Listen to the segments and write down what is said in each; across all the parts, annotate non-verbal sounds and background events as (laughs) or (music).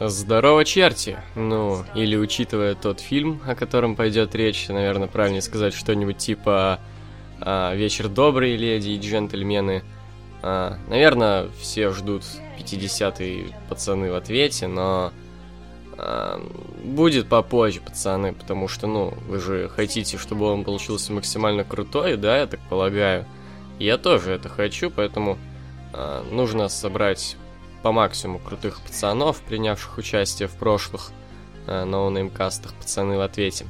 Здорово, черти! Ну, или учитывая тот фильм, о котором пойдет речь, наверное, правильнее сказать что-нибудь типа а, «Вечер добрый, леди и джентльмены». А, наверное, все ждут 50-е пацаны в ответе, но а, будет попозже, пацаны, потому что, ну, вы же хотите, чтобы он получился максимально крутой, да, я так полагаю. Я тоже это хочу, поэтому а, нужно собрать по максимуму крутых пацанов, принявших участие в прошлых э, ноунеймкастах «Пацаны в ответе».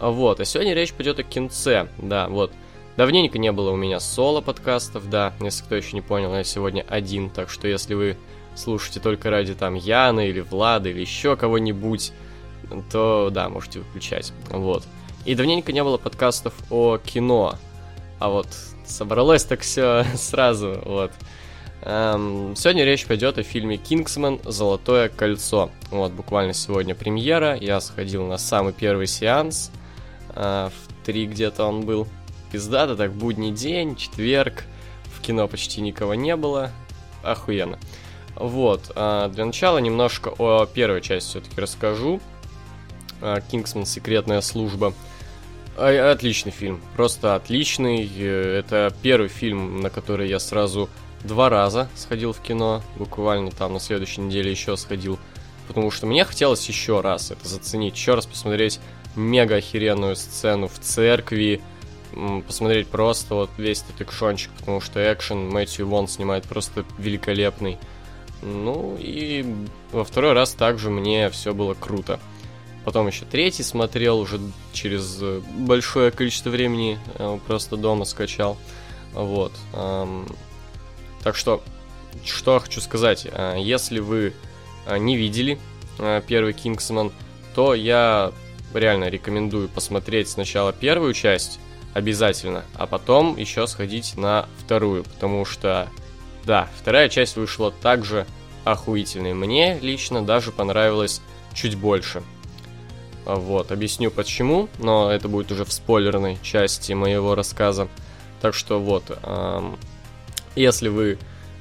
Вот, а сегодня речь пойдет о кинце, да, вот. Давненько не было у меня соло-подкастов, да, если кто еще не понял, я сегодня один, так что если вы слушаете только ради там Яны или Влада или еще кого-нибудь, то да, можете выключать, вот. И давненько не было подкастов о кино, а вот собралось так все (laughs) сразу, вот. Эм, сегодня речь пойдет о фильме «Кингсман. Золотое кольцо». Вот, буквально сегодня премьера. Я сходил на самый первый сеанс. Э, в три где-то он был. Пиздато, так, будний день, четверг. В кино почти никого не было. Охуенно. Вот, э, для начала немножко о первой части все-таки расскажу. Э, «Кингсман. Секретная служба». Отличный фильм, просто отличный. Э, это первый фильм, на который я сразу два раза сходил в кино, буквально там на следующей неделе еще сходил, потому что мне хотелось еще раз это заценить, еще раз посмотреть мега охеренную сцену в церкви, посмотреть просто вот весь этот экшончик, потому что экшен Мэтью Вон снимает просто великолепный. Ну и во второй раз также мне все было круто. Потом еще третий смотрел уже через большое количество времени, э, просто дома скачал. Вот. Так что, что хочу сказать. А, если вы а, не видели а, первый Кингсман, то я реально рекомендую посмотреть сначала первую часть обязательно, а потом еще сходить на вторую, потому что, да, вторая часть вышла также охуительной. Мне лично даже понравилось чуть больше. Вот, объясню почему, но это будет уже в спойлерной части моего рассказа. Так что вот, эм, если вы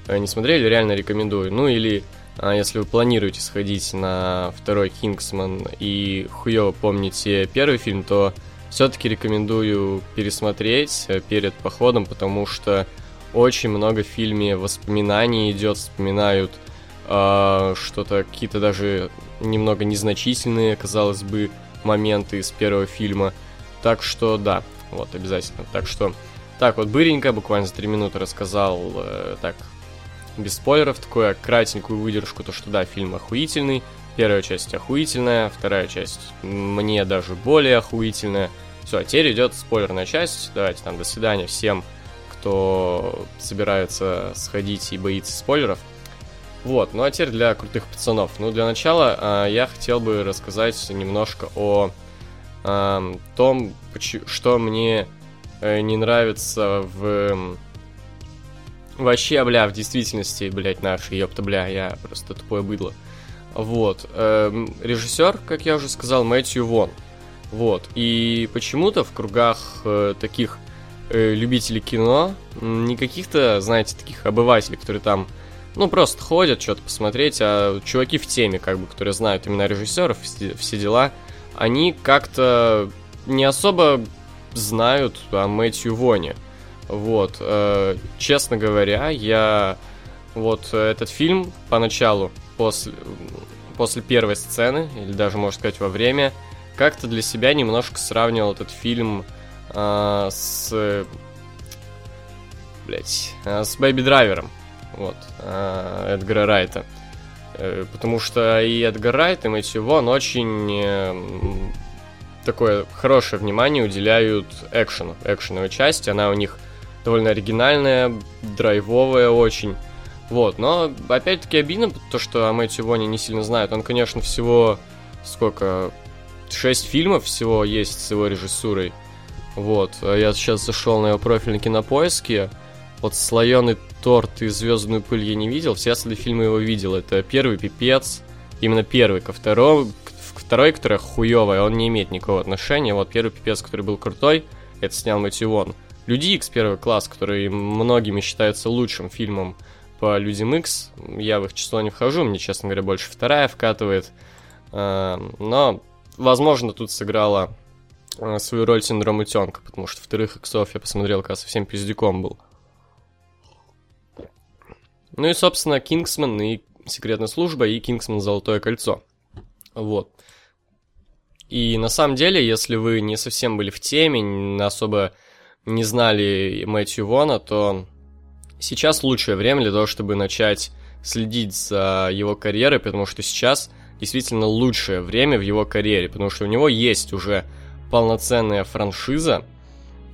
э, не смотрели, реально рекомендую. Ну или а, если вы планируете сходить на второй Кингсман и хуево помните первый фильм, то все-таки рекомендую пересмотреть э, перед походом, потому что очень много в фильме воспоминаний идет, вспоминают э, что-то, какие-то даже немного незначительные, казалось бы, моменты из первого фильма. Так что да, вот, обязательно. Так что так вот, быренько, буквально за 3 минуты рассказал, э, так, без спойлеров, такую кратенькую выдержку, то что да, фильм охуительный, первая часть охуительная, вторая часть мне даже более охуительная. Все, а теперь идет спойлерная часть, давайте там, до свидания всем, кто собирается сходить и боится спойлеров. Вот, ну а теперь для крутых пацанов. Ну, для начала э, я хотел бы рассказать немножко о э, том, что мне не нравится в... Вообще, бля, в действительности, блядь, наши, ёпта, бля, я просто тупое быдло. Вот. Эм, режиссер, как я уже сказал, Мэтью Вон. Вот. И почему-то в кругах э, таких э, любителей кино, не каких-то, знаете, таких обывателей, которые там, ну, просто ходят что-то посмотреть, а чуваки в теме, как бы, которые знают имена режиссеров, все дела, они как-то не особо знают о Мэтью Воне. Вот, э, честно говоря, я вот этот фильм поначалу, после, после первой сцены, или даже, можно сказать, во время, как-то для себя немножко сравнивал этот фильм э, с... Блять, э, с Бэйби Драйвером, вот, э, Эдгара Райта. Э, потому что и Эдгар Райт, и Мэтью Вон очень э, такое хорошее внимание уделяют экшену, экшеновой части. Она у них довольно оригинальная, драйвовая очень. Вот, но опять-таки обидно, то, что о Мэтью Воне не сильно знают. Он, конечно, всего сколько? Шесть фильмов всего есть с его режиссурой. Вот, я сейчас зашел на его профиль на кинопоиске. Вот слоеный торт и звездную пыль я не видел. Все остальные фильмы его видел. Это первый пипец. Именно первый. Ко второму, Второй, который хуёвый, он не имеет никакого отношения. Вот первый пипец, который был крутой, это снял Мэтью Вон. Люди Икс первый класс, который многими считается лучшим фильмом типа Людям X. Я в их число не вхожу, мне, честно говоря, больше вторая вкатывает. Э, но, возможно, тут сыграла э, свою роль синдром утенка, потому что вторых иксов я посмотрел, как совсем пиздюком был. Ну и, собственно, Кингсман и Секретная служба, и Кингсман Золотое кольцо. Вот. И на самом деле, если вы не совсем были в теме, особо не знали Мэтью Вона, то сейчас лучшее время для того, чтобы начать следить за его карьерой, потому что сейчас действительно лучшее время в его карьере, потому что у него есть уже полноценная франшиза,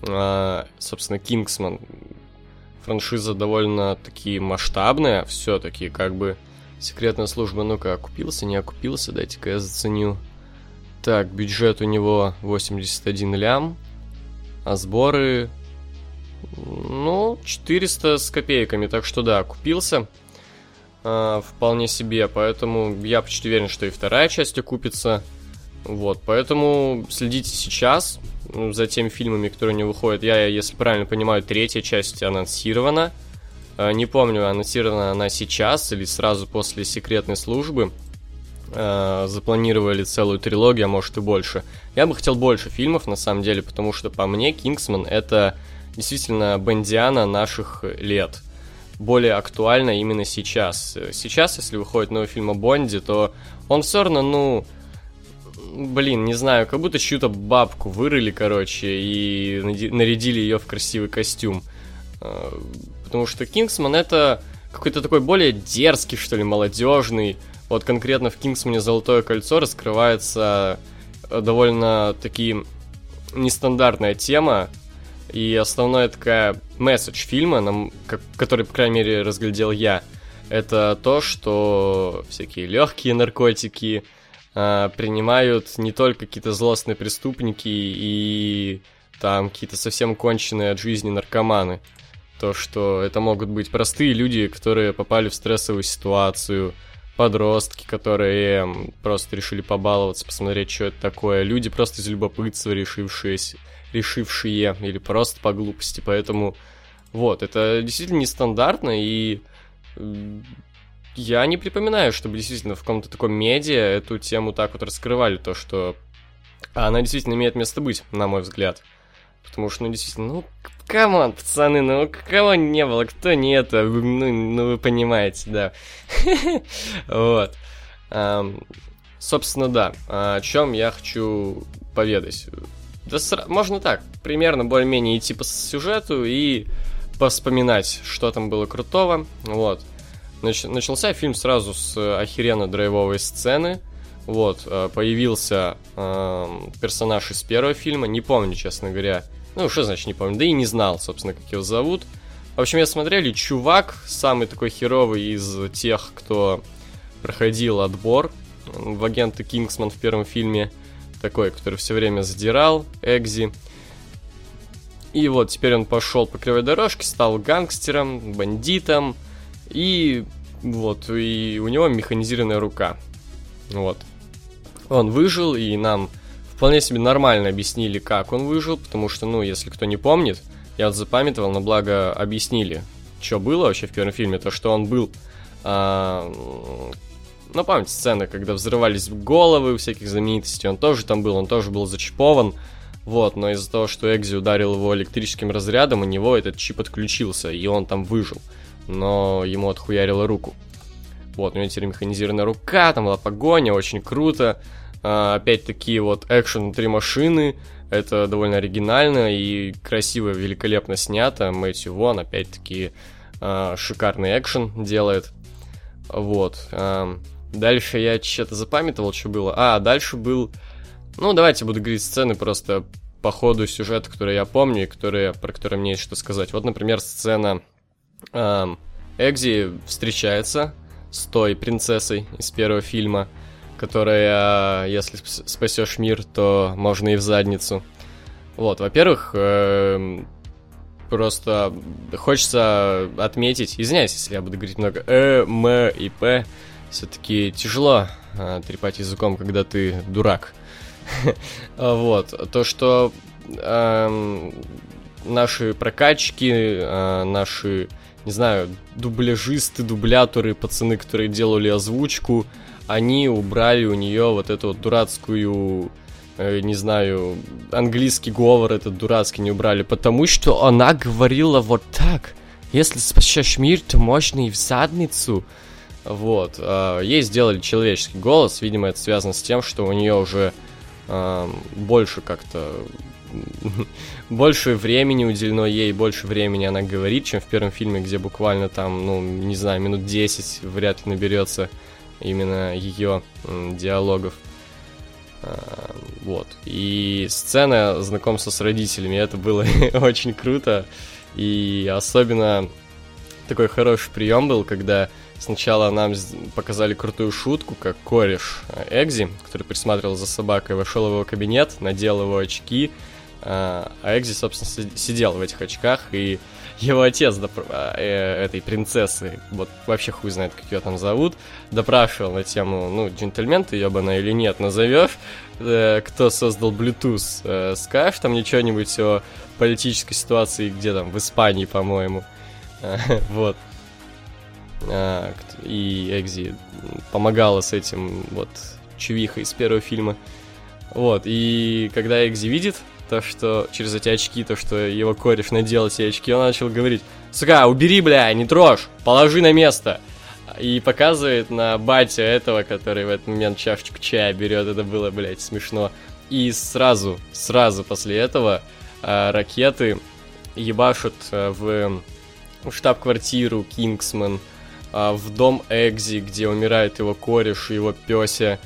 а, собственно, Кингсман. Франшиза довольно-таки масштабная, все-таки, как бы, секретная служба, ну-ка, окупился, не окупился, дайте-ка я заценю. Так, бюджет у него 81 лям, а сборы, ну, 400 с копейками, так что да, купился э, вполне себе, поэтому я почти уверен, что и вторая часть окупится. Вот, поэтому следите сейчас ну, за теми фильмами, которые не выходят. Я, если правильно понимаю, третья часть анонсирована. Э, не помню, анонсирована она сейчас или сразу после секретной службы. Э, запланировали целую трилогию, а может и больше. Я бы хотел больше фильмов, на самом деле, потому что по мне Кингсман это действительно Бендиана наших лет. Более актуально именно сейчас. Сейчас, если выходит новый фильм о Бонде, то он все равно, ну, блин, не знаю, как будто чью-то бабку вырыли, короче, и нарядили ее в красивый костюм. Э, потому что Кингсман это какой-то такой более дерзкий, что ли, молодежный, вот конкретно в Кингсмане Золотое кольцо раскрывается э, довольно таки нестандартная тема, и основная такая месседж фильма, нам, как, который, по крайней мере, разглядел я, это то, что всякие легкие наркотики э, принимают не только какие-то злостные преступники и там какие-то совсем конченые от жизни наркоманы. То, что это могут быть простые люди, которые попали в стрессовую ситуацию, подростки, которые просто решили побаловаться, посмотреть, что это такое. Люди просто из любопытства решившиеся, решившие или просто по глупости. Поэтому вот, это действительно нестандартно, и я не припоминаю, чтобы действительно в каком-то таком медиа эту тему так вот раскрывали, то, что она действительно имеет место быть, на мой взгляд. Потому что, ну, действительно, ну, come on, пацаны, ну, кого не было, кто не это, ну, ну вы понимаете, да. (laughs) Вот. Собственно, да, о чем я хочу поведать. Да можно так, примерно более-менее идти по сюжету и поспоминать, что там было крутого. Вот. Нач начался фильм сразу с охеренно драйвовой сцены. Вот, э, появился э, персонаж из первого фильма, не помню, честно говоря, ну, что значит не помню, да и не знал, собственно, как его зовут. В общем, я смотрели, чувак, самый такой херовый из тех, кто проходил отбор в агенты Кингсман в первом фильме, такой, который все время задирал Экзи. И вот теперь он пошел по кривой дорожке, стал гангстером, бандитом, и вот, и у него механизированная рука. Вот. Он выжил, и нам вполне себе нормально объяснили, как он выжил, потому что, ну, если кто не помнит, я вот запамятовал, но благо объяснили, что было вообще в первом фильме, то, что он был... А, ну, помните сцены, когда взрывались головы у всяких знаменитостей, он тоже там был, он тоже был зачипован, вот, но из-за того, что Экзи ударил его электрическим разрядом, у него этот чип отключился, и он там выжил, но ему отхуярило руку. Вот, у него теперь механизированная рука, там была погоня, очень круто. А, опять-таки, вот экшен внутри машины, это довольно оригинально и красиво, великолепно снято. Мэтью Вон, опять-таки, а, шикарный экшен делает. Вот. А, дальше я что-то запамятовал, что было. А, дальше был... Ну, давайте буду говорить сцены просто по ходу сюжета, которые я помню и которые, про которые мне есть что сказать. Вот, например, сцена... Экзи встречается с той принцессой из первого фильма – которая, если спасешь мир, то можно и в задницу. Вот, во-первых, э, просто хочется отметить, извиняюсь, если я буду говорить много э, м и п, все-таки тяжело э, трепать языком, когда ты дурак. (laughs) Вот, то, что эм, наши прокачки, э, наши не знаю, дубляжисты, дубляторы, пацаны, которые делали озвучку, они убрали у нее вот эту вот дурацкую э, не знаю, английский говор этот дурацкий не убрали, потому что она говорила вот так. Если спасешь мир, то можно и в задницу. Вот. Э, ей сделали человеческий голос. Видимо, это связано с тем, что у нее уже э, больше как-то (laughs) больше времени уделено ей, больше времени она говорит, чем в первом фильме, где буквально там, ну, не знаю, минут 10 вряд ли наберется именно ее диалогов. А, вот. И сцена знакомства с родителями, это было (laughs) очень круто. И особенно такой хороший прием был, когда сначала нам показали крутую шутку, как кореш э, Экзи, который присматривал за собакой, вошел в его кабинет, надел его очки, а, а Экзи, собственно, сидел в этих очках, и его отец э, этой принцессы, вот вообще хуй знает, как ее там зовут, допрашивал на тему, ну, джентльмен ты ебаная или нет, назовешь, э, кто создал Bluetooth, э, скажешь там ничего-нибудь о политической ситуации, где там, в Испании, по-моему, (laughs) вот. А, и Экзи помогала с этим, вот, чувихой из первого фильма. Вот, и когда Экзи видит то, что через эти очки, то, что его кореш надел эти очки, он начал говорить, сука, убери, бля, не трожь, положи на место. И показывает на батя этого, который в этот момент чашечку чая берет, это было, блядь, смешно. И сразу, сразу после этого э, ракеты ебашут э, в, в штаб-квартиру Кингсман, э, в дом Экзи, где умирает его кореш и его пёся.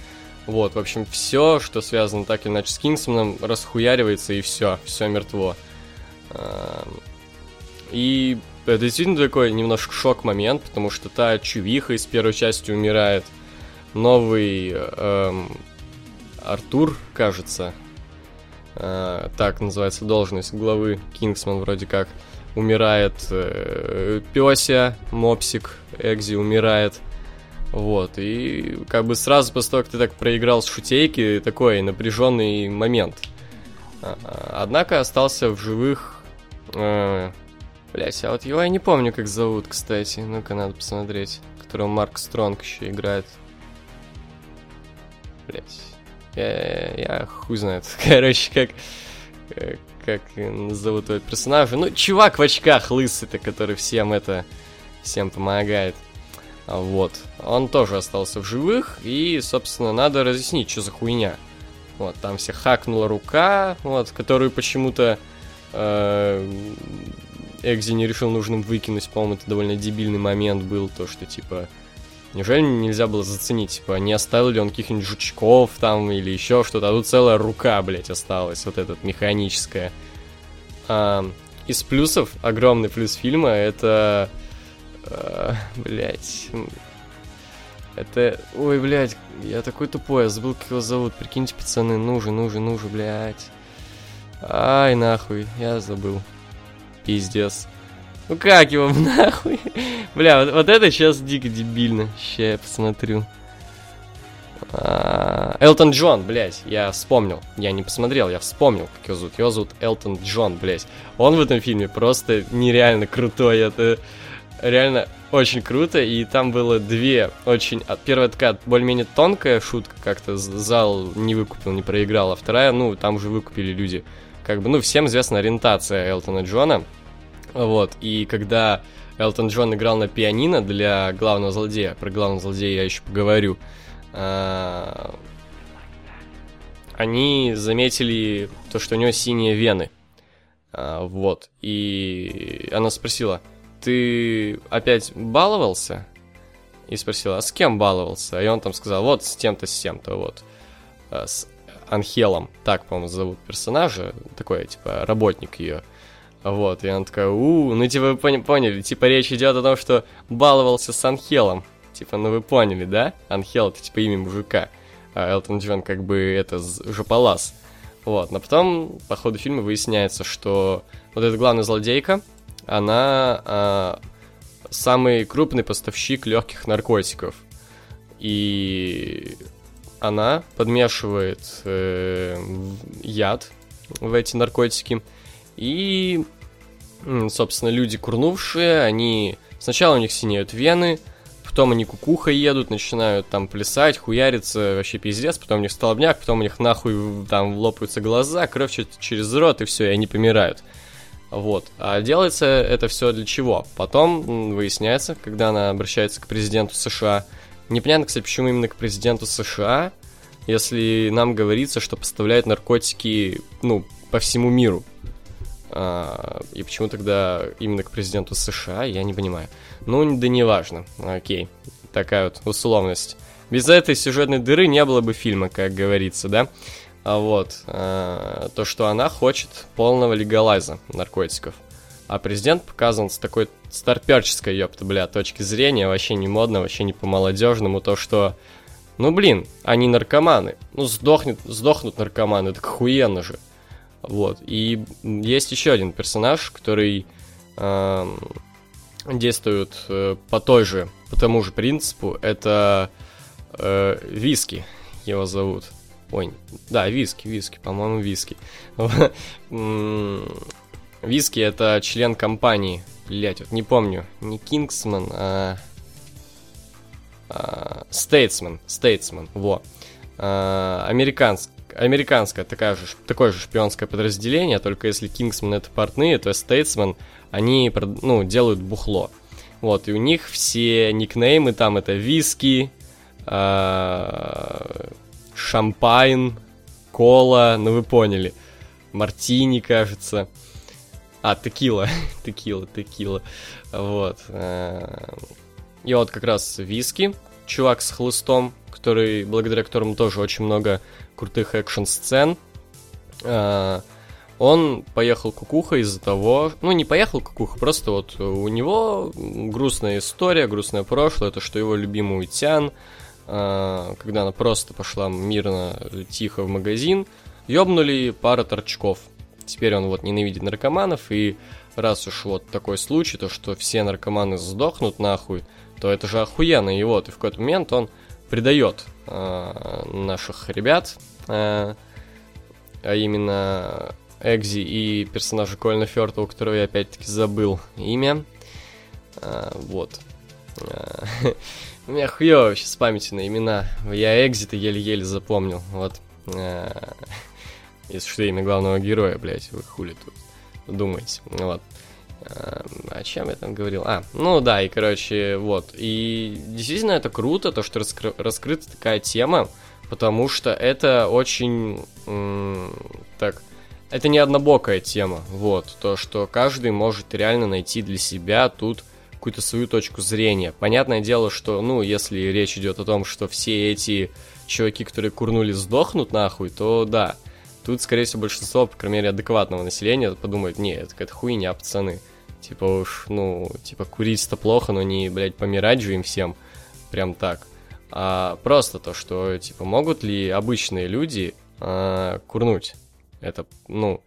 Вот, в общем, все, что связано так или иначе с Кингсманом, расхуяривается и все, все мертво. И это действительно такой немножко шок-момент, потому что та чувиха из первой части умирает. Новый эм, Артур, кажется, э, так называется должность главы Кингсман вроде как, умирает. Э, Пёся, Мопсик, Экзи умирает. Вот, и как бы сразу после того, как ты так проиграл с шутейки, такой напряженный момент. А, а, однако остался в живых... Э, блять, а вот его я не помню, как зовут, кстати. Ну-ка, надо посмотреть. Которого Марк Стронг еще играет. Блять. Я, я хуй знает. (laughs) Короче, как... Как зовут этого персонажа. Ну, чувак в очках лысый-то, который всем это... Всем помогает. Вот. Он тоже остался в живых, и, собственно, надо разъяснить, что за хуйня. Вот, там все хакнула рука, вот, которую почему-то э, Экзи не решил нужным выкинуть. По-моему, это довольно дебильный момент был, то, что, типа, неужели нельзя было заценить, типа, не оставил ли он каких-нибудь жучков там или еще что-то, а тут целая рука, блядь, осталась, вот эта механическая. А, из плюсов, огромный плюс фильма, это а, блять. Это... Ой, блядь, я такой тупой, я забыл, как его зовут. Прикиньте, пацаны, ну же, ну же, ну же, блядь. Ай, нахуй, я забыл. Пиздец. Ну как его (laughs) нахуй? Бля, вот, вот это сейчас дико дебильно. Сейчас я посмотрю. А, Элтон Джон, блядь, я вспомнил. Я не посмотрел, я вспомнил, как его зовут. Его зовут Элтон Джон, блядь. Он в этом фильме просто нереально крутой. Это реально очень круто, и там было две очень... А, первая такая более-менее тонкая шутка, как-то зал не выкупил, не проиграл, а вторая, ну, там уже выкупили люди. Как бы, ну, всем известна ориентация Элтона Джона, вот, и когда Элтон Джон играл на пианино для главного злодея, про главного злодея я еще поговорю, а, они заметили то, что у него синие вены, а, вот, и она спросила, ты опять баловался? И спросила, а с кем баловался? И он там сказал, вот с тем-то, с тем-то, вот. А, с Анхелом, так, по-моему, зовут персонажа, такой, типа, работник ее. Вот, и она такая, у, ну, типа, вы поняли, типа, речь идет о том, что баловался с Анхелом. Типа, ну, вы поняли, да? Анхел, это, типа, имя мужика. А Элтон Джон, как бы, это, жополаз. Вот, но потом, по ходу фильма, выясняется, что вот эта главная злодейка, она а, самый крупный поставщик легких наркотиков. И она подмешивает э, яд в эти наркотики. И собственно, люди курнувшие, они... Сначала у них синеют вены, потом они кукуха едут, начинают там плясать, хуяриться, вообще пиздец, потом у них столбняк, потом у них нахуй там лопаются глаза, кровь через рот, и все, и они помирают. Вот. А делается это все для чего? Потом выясняется, когда она обращается к президенту США. Непонятно, кстати, почему именно к президенту США, если нам говорится, что поставляют наркотики, ну, по всему миру. А, и почему тогда именно к президенту США, я не понимаю. Ну, да не важно. Окей. Такая вот условность. Без этой сюжетной дыры не было бы фильма, как говорится, да? А вот, э, то, что она хочет полного легалайза наркотиков. А президент показан с такой старперческой, ёпта, бля, точки зрения, вообще не модно, вообще не по-молодежному, то, что, ну, блин, они наркоманы. Ну, сдохнут, сдохнут наркоманы, так охуенно же. Вот, и есть еще один персонаж, который э, действует э, по той же, по тому же принципу, это э, Виски, его зовут. Ой, да, виски, виски, по-моему, виски. (laughs) Виски это член компании. Блять, вот не помню. Не Кингсман, а... Стейтсмен. Стейтсмен, во. А, американск, американское такая же, такое же шпионское подразделение, только если Кингсман это портные, то Стейтсмен, они ну, делают бухло. Вот, и у них все никнеймы там это виски, а, champagne, кола, ну вы поняли. Мартини, кажется. А, текила, (laughs) текила, текила. Вот. Э, и вот как раз виски, чувак с хлыстом, который, благодаря которому тоже очень много крутых экшн-сцен. Э, он поехал кукуха из-за того... Ну, не поехал кукуха, просто вот у него грустная история, грустное прошлое, то, что его любимый Утян когда она просто пошла мирно, тихо в магазин, ёбнули пара торчков. Теперь он вот ненавидит наркоманов, и раз уж вот такой случай, то что все наркоманы сдохнут нахуй, то это же охуенно. И вот, и в какой-то момент он предает э, наших ребят, э, а именно Экзи и персонажа Кольна Фёрта, у которого я опять-таки забыл имя. Э, вот. (laughs) У меня хуёво вообще с памятью на имена. Я экзиты еле-еле запомнил. Вот. Э, (laughs) если что, имя главного героя, блядь, вы хули тут думаете. Вот. О чем я там говорил? А, ну да, и короче, вот. И действительно это круто, то, что раскры- раскрыта такая тема, потому что это очень, так, это не однобокая тема, вот. То, что каждый может реально найти для себя тут какую-то свою точку зрения. Понятное дело, что, ну, если речь идет о том, что все эти чуваки, которые курнули, сдохнут нахуй, то да. Тут, скорее всего, большинство, по крайней мере, адекватного населения подумает, не, это какая-то хуйня, пацаны. Типа уж, ну, типа курить-то плохо, но не, блядь, помирать же им всем. Прям так. А просто то, что, типа, могут ли обычные люди а, курнуть? Это, ну,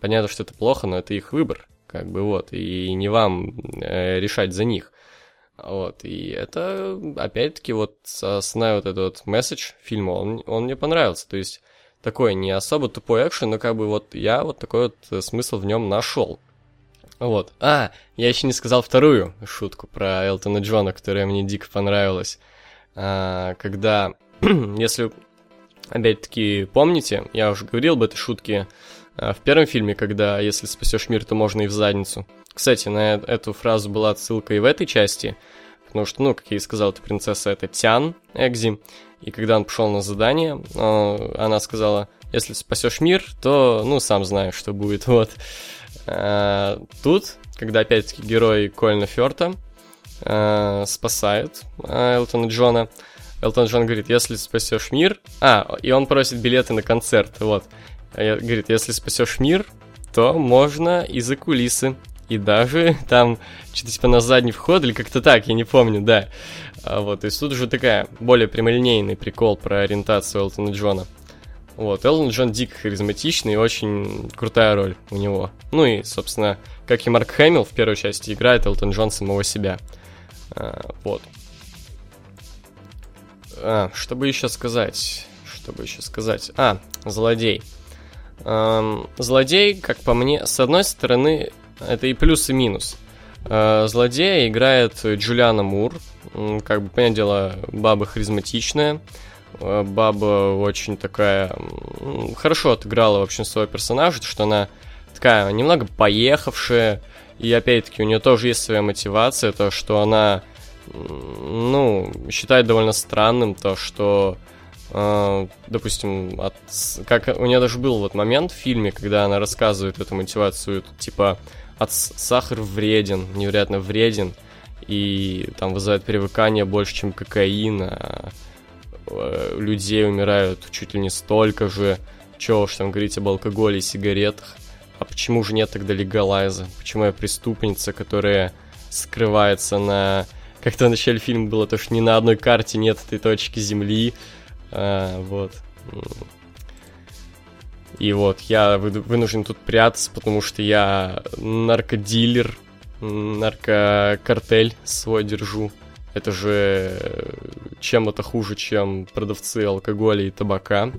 понятно, что это плохо, но это их выбор как бы вот, и не вам э, решать за них. Вот, и это, опять-таки, вот основной вот этот вот месседж фильма, он, он мне понравился, то есть такой не особо тупой экшен, но как бы вот я вот такой вот э, смысл в нем нашел. Вот. А, я еще не сказал вторую шутку про Элтона Джона, которая мне дико понравилась. А, когда, (clears throat) если опять-таки помните, я уже говорил об этой шутке в первом фильме, когда «если спасешь мир, то можно и в задницу». Кстати, на э, эту фразу была отсылка и в этой части, потому что, ну, как я и сказал, эта принцесса — это Тян Экзи, и когда он пошел на задание, а, она сказала, если спасешь мир, то, ну, сам знаешь, что будет, (laughs) вот. А, тут, когда, опять-таки, герой Кольна Фёрта спасает Элтона Джона, Элтон Джон говорит, если спасешь мир... А, и он просит билеты на концерт, вот. А говорит, если спасешь мир, то можно и за кулисы. И даже (laughs) там что-то типа на задний вход или как-то так, я не помню, да. А вот, есть тут уже такая более прямолинейный прикол про ориентацию Элтона Джона. Вот, Элтон Джон дико харизматичный и очень крутая роль у него. Ну и, собственно, как и Марк Хэмилл в первой части играет Элтон Джон самого себя. А, вот. А, что бы еще сказать? Что бы еще сказать? А, злодей. Эм, злодей, как по мне, с одной стороны, это и плюс, и минус. Э, злодея играет Джулиана Мур. Как бы, понятное дело, баба харизматичная. Э, баба очень такая... Хорошо отыграла, в общем, своего персонажа, что она такая немного поехавшая. И опять-таки у нее тоже есть своя мотивация, то, что она, ну, считает довольно странным то, что допустим, от, как у нее даже был вот момент в фильме, когда она рассказывает эту мотивацию, типа, от сахар вреден, невероятно вреден, и там вызывает привыкание больше, чем кокаин, а э, людей умирают чуть ли не столько же, чего уж там говорить об алкоголе и сигаретах. А почему же нет тогда легалайза? Почему я преступница, которая скрывается на... Как-то в начале фильма было то, что ни на одной карте нет этой точки Земли, а, вот. И вот, я вынужден тут прятаться, потому что я наркодилер, наркокартель свой держу. Это же чем это хуже, чем продавцы алкоголя и табака.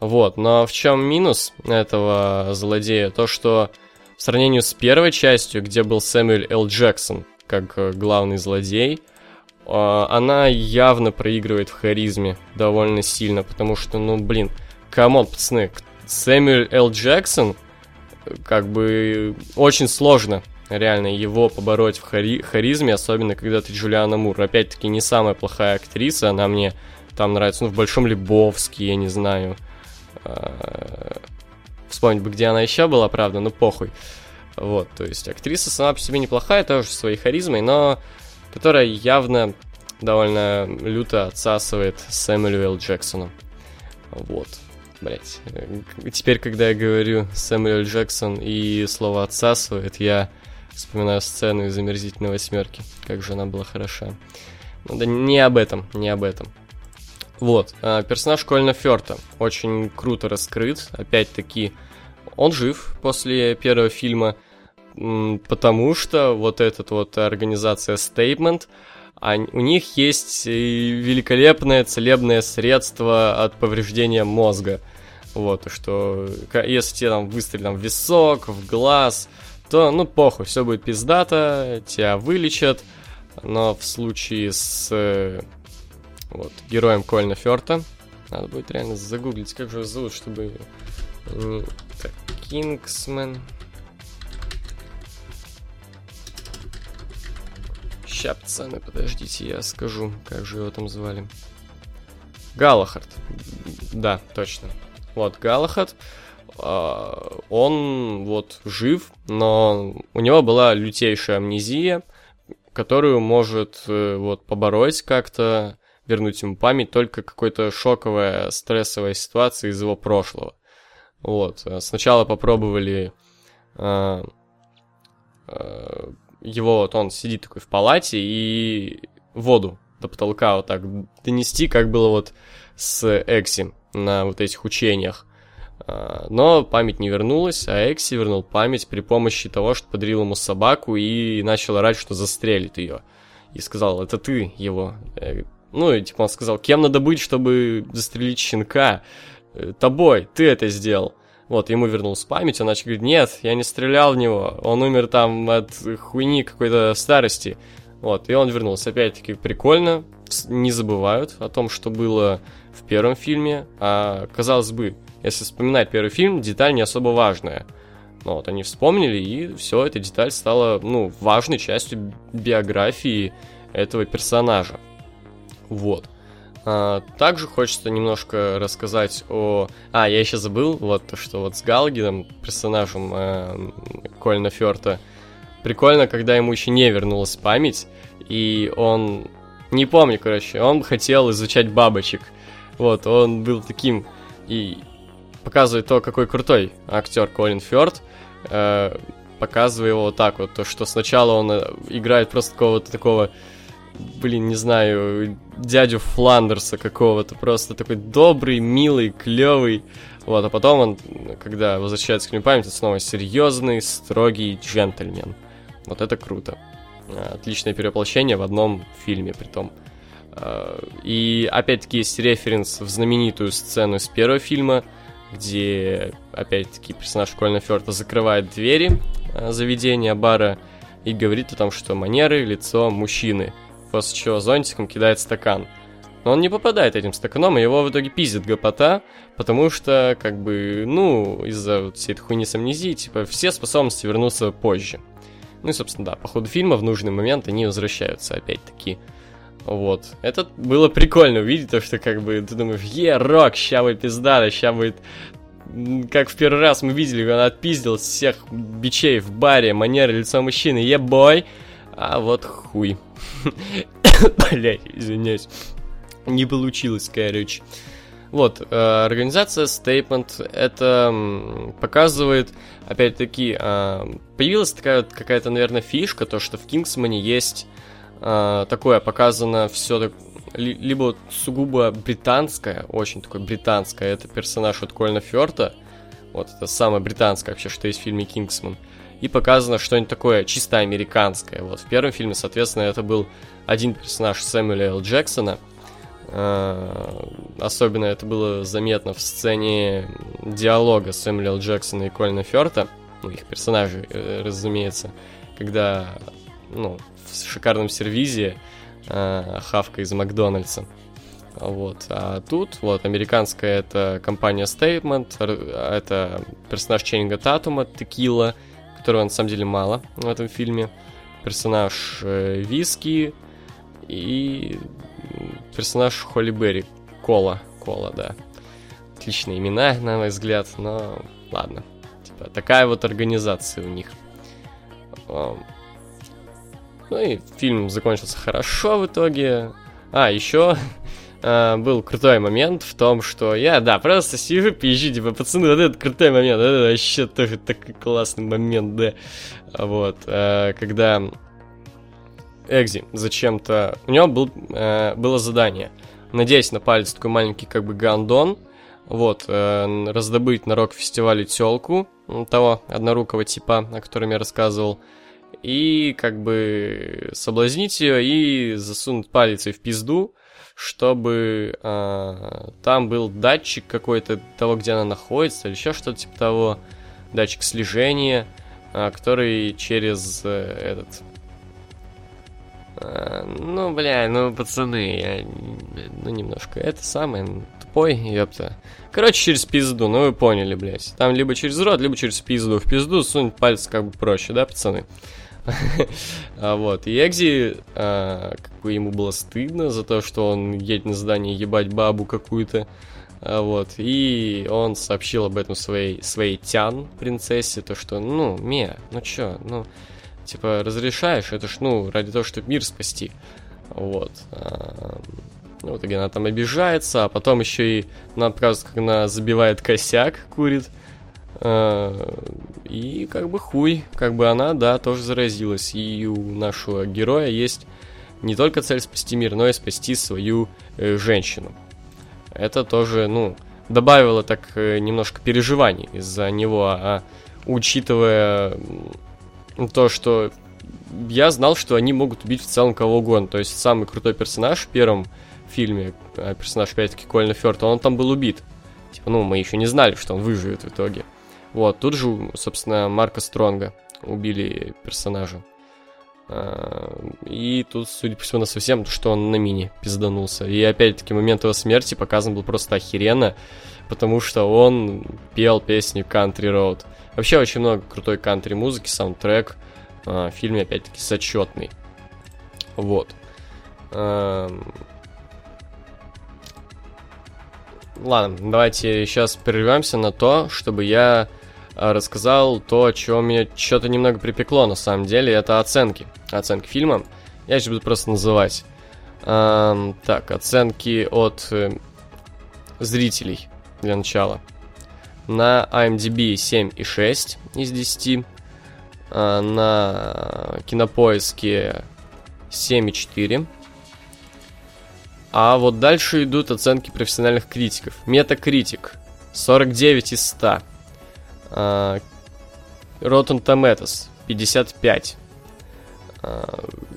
Вот, но в чем минус этого злодея? То, что в сравнении с первой частью, где был Сэмюэль Л. Джексон как главный злодей, она явно проигрывает в харизме довольно сильно, потому что, ну, блин, come on, пацаны, Сэмюэл Л. Джексон, как бы, очень сложно реально его побороть в хари харизме, особенно когда ты Джулиана Мур. Опять-таки, не самая плохая актриса, она мне там нравится, ну, в Большом Лебовске, я не знаю. А, вспомнить бы, где она еще была, правда, но похуй. Вот, то есть актриса сама по себе неплохая, тоже своей харизмой, но которая явно довольно люто отсасывает Сэмюэлю Джексону. Вот. Блять. Теперь, когда я говорю Сэмюэл Джексон и слово отсасывает, я вспоминаю сцену из омерзительной восьмерки. Как же она была хороша. Ну да не об этом, не об этом. Вот, а, персонаж Кольна Ферта очень круто раскрыт. Опять-таки, он жив после первого фильма потому что вот эта вот организация Statement, они, у них есть великолепное целебное средство от повреждения мозга. Вот, что если тебе там выстрелить там, в висок, в глаз, то, ну, похуй, все будет пиздато, тебя вылечат. Но в случае с вот, героем Кольна Ферта, надо будет реально загуглить, как же его зовут, чтобы... Так, Кингсмен... Ща, пацаны, подождите, я скажу, как же его там звали. Галахард. Да, точно. Вот, Галахард. А, он вот жив, но у него была лютейшая амнезия, которую может э, вот побороть как-то, вернуть ему память только какой-то шоковая, стрессовая ситуация из его прошлого. Вот. Сначала попробовали э, э, его вот он сидит такой в палате и воду до потолка вот так донести, как было вот с Экси на вот этих учениях. А, но память не вернулась, а Экси вернул память при помощи того, что подарил ему собаку и начал орать, что застрелит ее. И сказал, это ты его. Э, ну, и типа он сказал, кем надо быть, чтобы застрелить щенка? «Э, тобой, ты это сделал. Вот, ему вернулась память, он начал говорить, нет, я не стрелял в него, он умер там от хуйни какой-то старости. Вот, и он вернулся. Опять-таки, прикольно, не забывают о том, что было в первом фильме, а, казалось бы, если вспоминать первый фильм, деталь не особо важная. Но вот они вспомнили, и все, эта деталь стала, ну, важной частью биографии этого персонажа. Вот. А, также хочется немножко рассказать о... А, я еще забыл, вот то, что вот с Галгином, персонажем э, Кольна Ферта, прикольно, когда ему еще не вернулась память, и он... Не помню, короче, он хотел изучать бабочек. Вот, он был таким... И показывает то, какой крутой актер Колин Фёрд, э, показывая его вот так вот, то, что сначала он э, играет просто какого-то такого блин, не знаю, дядю Фландерса какого-то, просто такой добрый, милый, клевый. Вот, а потом он, когда возвращается к нему память, снова серьезный, строгий джентльмен. Вот это круто. Отличное перевоплощение в одном фильме, при том. А, и опять-таки есть референс в знаменитую сцену из первого фильма, где, опять-таки, персонаж Кольна Ферта закрывает двери э, заведения, бара, и говорит о том, что манеры, лицо мужчины, после чего зонтиком кидает стакан. Но он не попадает этим стаканом, и его в итоге пиздит гопота, потому что, как бы, ну, из-за вот всей этой хуйни с амнезией, типа, все способности вернутся позже. Ну и, собственно, да, по ходу фильма в нужный момент они возвращаются опять-таки. Вот. Это было прикольно увидеть, то, что как бы ты думаешь, е, рок, ща будет пизда, ща будет как в первый раз мы видели, он отпиздил всех бичей в баре, манеры лицо мужчины, ебой, а вот хуй. (coughs) Блять, извиняюсь. Не получилось, короче. Вот, э, организация Statement это показывает, опять-таки, э, появилась такая какая-то, наверное, фишка, то, что в Кингсмане есть э, такое, показано все так, ли, либо сугубо британское, очень такое британское, это персонаж от Кольна Фёрта, вот, это самое британское вообще, что есть в фильме Кингсман, и показано что-нибудь такое чисто американское, вот, в первом фильме, соответственно, это был один персонаж Сэмюэля Л. Джексона, э, особенно это было заметно в сцене диалога Сэмюэля Л. Джексона и Кольна Фёрта, ну, их персонажей, э, разумеется, когда, ну, в шикарном сервизе э, хавка из Макдональдса. Вот. А тут, вот, американская это компания Statement, это персонаж Ченнинга Татума, Текила, которого на самом деле мало в этом фильме, персонаж э, Виски и персонаж Холли Берри, Кола, Кола, да. Отличные имена, на мой взгляд, но ладно. Типа, такая вот организация у них. Ну и фильм закончился хорошо в итоге. А, еще Uh, был крутой момент в том, что я, да, просто сижу, пизжу, типа, пацаны, вот этот крутой момент, это вообще тоже такой классный момент, да, вот, uh, когда Экзи зачем-то, у него был, uh, было задание, надеясь на палец такой маленький, как бы, гандон, вот, раздобыть на рок-фестивале телку того однорукого типа, о котором я рассказывал, и как бы соблазнить ее и засунуть палец в пизду, чтобы э, там был датчик какой-то того, где она находится, или еще что-то типа того, датчик слежения, э, который через э, этот... Э, ну, бля, ну, пацаны, я, ну, немножко это самое, тупой, ёпта. Короче, через пизду, ну вы поняли, блядь. Там либо через рот, либо через пизду. В пизду сунуть палец как бы проще, да, пацаны? (laughs) А вот. И Экзи, а, как бы ему было стыдно за то, что он едет на здание ебать бабу какую-то. А вот. И он сообщил об этом своей, своей Тян, принцессе, то, что, ну, Мия, ну чё, ну, типа, разрешаешь, это ж, ну, ради того, чтобы мир спасти. Вот. Ну, вот, она там обижается, а потом еще и нам показывают, как она забивает косяк, курит. И как бы хуй, как бы она, да, тоже заразилась. И у нашего героя есть не только цель спасти мир, но и спасти свою э, женщину. Это тоже, ну, добавило так э, немножко переживаний из-за него, а учитывая то, что я знал, что они могут убить в целом кого угодно. То есть самый крутой персонаж в первом фильме, а персонаж опять-таки Кольна Фёрта, он там был убит. Типа, ну, мы еще не знали, что он выживет в итоге. Вот, тут же, собственно, Марка Стронга убили персонажа. А, и тут, судя по всему, на совсем, что он на мини пизданулся. И опять-таки момент его смерти показан был просто охеренно, потому что он пел песню Country Road. Вообще очень много крутой кантри музыки, саундтрек. А, в фильме опять-таки сочетный. Вот. Ладно, давайте сейчас прервемся на то, чтобы я а, рассказал то, чем меня что-то немного припекло на самом деле. Это оценки. Оценки фильма. Я сейчас буду просто называть. Эм, так, оценки от э, зрителей для начала. На IMDb 7,6 из 10. Э, на Кинопоиске 7,4. А вот дальше идут оценки профессиональных критиков. Метакритик 49 из 100. Uh, Rotten Tomatoes 55. Uh,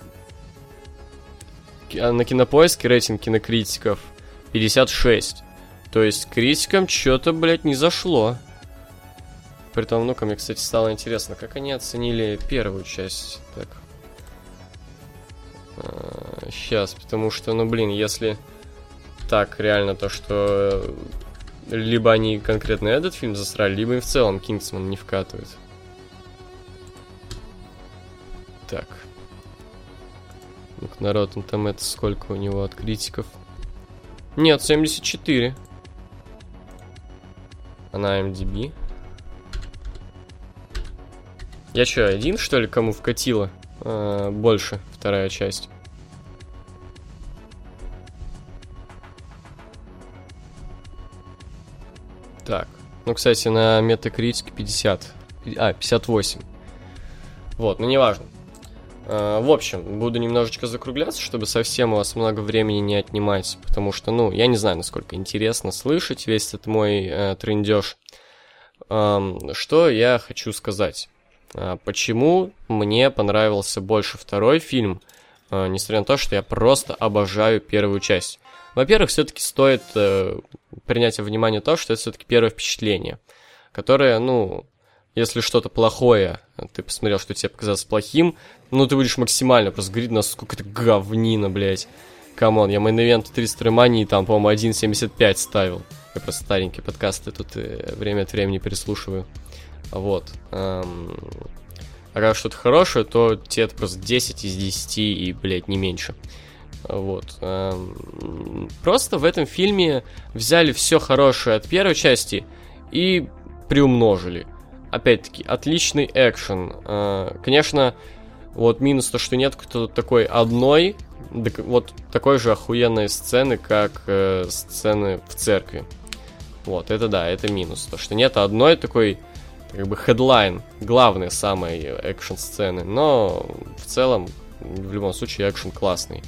на кинопоиске рейтинг кинокритиков 56. То есть критикам что-то, блядь, не зашло. Притом, ну-ка, мне, кстати, стало интересно, как они оценили первую часть. Так. А, сейчас, потому что, ну, блин, если так реально то, что либо они конкретно этот фильм засрали, либо и в целом Кингсман не вкатывает. Так. Ну-ка, народ, там это сколько у него от критиков? Нет, 74. А на MDB? Я что, один, что ли, кому вкатило? А, больше, вторая часть. Ну, кстати, на Metacritic 50. А, 58. Вот, ну неважно. А, в общем, буду немножечко закругляться, чтобы совсем у вас много времени не отнимать, потому что, ну, я не знаю, насколько интересно слышать весь этот мой э, трендеж. Э, что я хочу сказать? Э, почему мне понравился больше второй фильм, э, несмотря на то, что я просто обожаю первую часть? Во-первых, все-таки стоит э, принять во внимание то, что это все-таки первое впечатление, которое, ну, если что-то плохое, ты посмотрел, что тебе показалось плохим, ну, ты будешь максимально просто говорить, насколько это говнина, блядь. Come on, я main event Рестлмании там, по-моему, 1.75 ставил. Я просто старенькие подкасты тут э, время от времени переслушиваю. Вот. Эм... А когда что-то хорошее, то тебе это просто 10 из 10 и, блядь, не меньше. Вот. Эм... Просто в этом фильме взяли все хорошее от первой части и приумножили опять-таки, отличный экшен. А, конечно, вот минус то, что нет кто такой одной, вот такой же охуенной сцены, как э, сцены в церкви. Вот, это да, это минус. То, что нет одной такой, как бы, хедлайн, главной самой экшен сцены. Но в целом, в любом случае, экшен классный.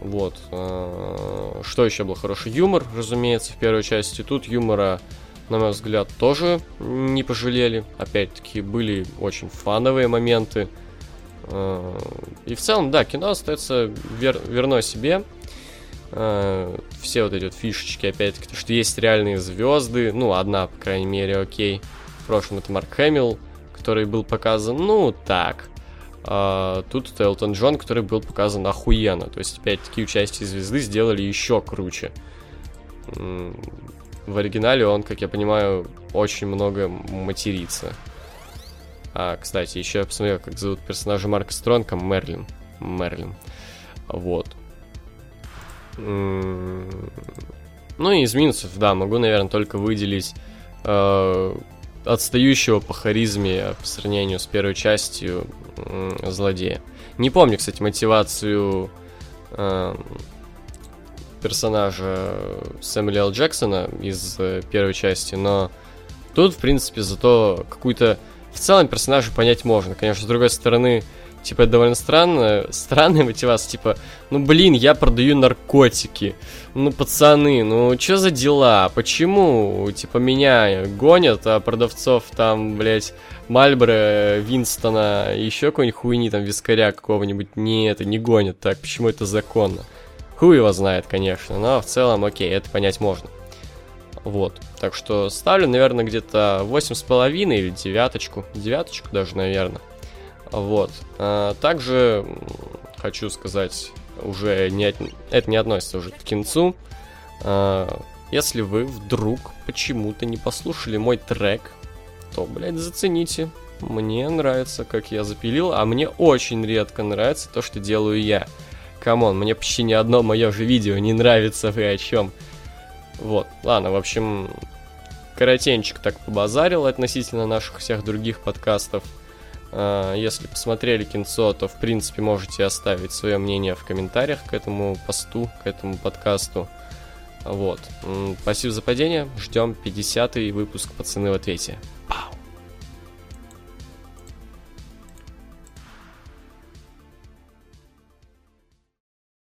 Вот. Э, что еще было хороший? Юмор, разумеется, в первой части. Тут юмора на мой взгляд, тоже не пожалели. Опять-таки, были очень фановые моменты. Э, и в целом, да, кино остается вер верно себе. Э, все вот эти вот фишечки, опять-таки, что есть реальные звезды. Ну, одна, по крайней мере, окей. В прошлом это Марк Хэмилл, который был показан, ну, так. А тут это Элтон Джон, который был показан охуенно. То есть, опять-таки, участие звезды сделали еще круче в оригинале он, как я понимаю, очень много матерится. А, кстати, еще я посмотрел, как зовут персонажа Марка Стронга, Мерлин. Мерлин. Вот. Ну и из минусов, да, могу, наверное, только выделить э, отстающего по харизме по сравнению с первой частью злодея. Не помню, кстати, мотивацию э, персонажа Сэмюэля Л. Джексона из э, первой части, но тут, в принципе, зато какую-то в целом персонажа понять можно. Конечно, с другой стороны, типа, это довольно странно, странная мотивация, типа, ну, блин, я продаю наркотики, ну, пацаны, ну, что за дела, почему, типа, меня гонят, а продавцов там, блядь, Мальборо, Винстона, еще какой-нибудь хуйни, там, вискаря какого-нибудь, не, это не гонят так, почему это законно? Хуй его знает, конечно, но в целом, окей, это понять можно. Вот, так что ставлю, наверное, где-то 8,5 или девяточку, девяточку даже, наверное. Вот, а, также хочу сказать, уже не, это не относится уже к кинцу. А, если вы вдруг почему-то не послушали мой трек, то, блядь, зацените. Мне нравится, как я запилил, а мне очень редко нравится то, что делаю я. Come on, мне почти ни одно мое же видео не нравится, вы о чем. Вот, ладно, в общем, коротенчик так побазарил относительно наших всех других подкастов. А, если посмотрели кинцо, то, в принципе, можете оставить свое мнение в комментариях к этому посту, к этому подкасту. Вот. Спасибо за падение. Ждем 50-й выпуск «Пацаны в ответе».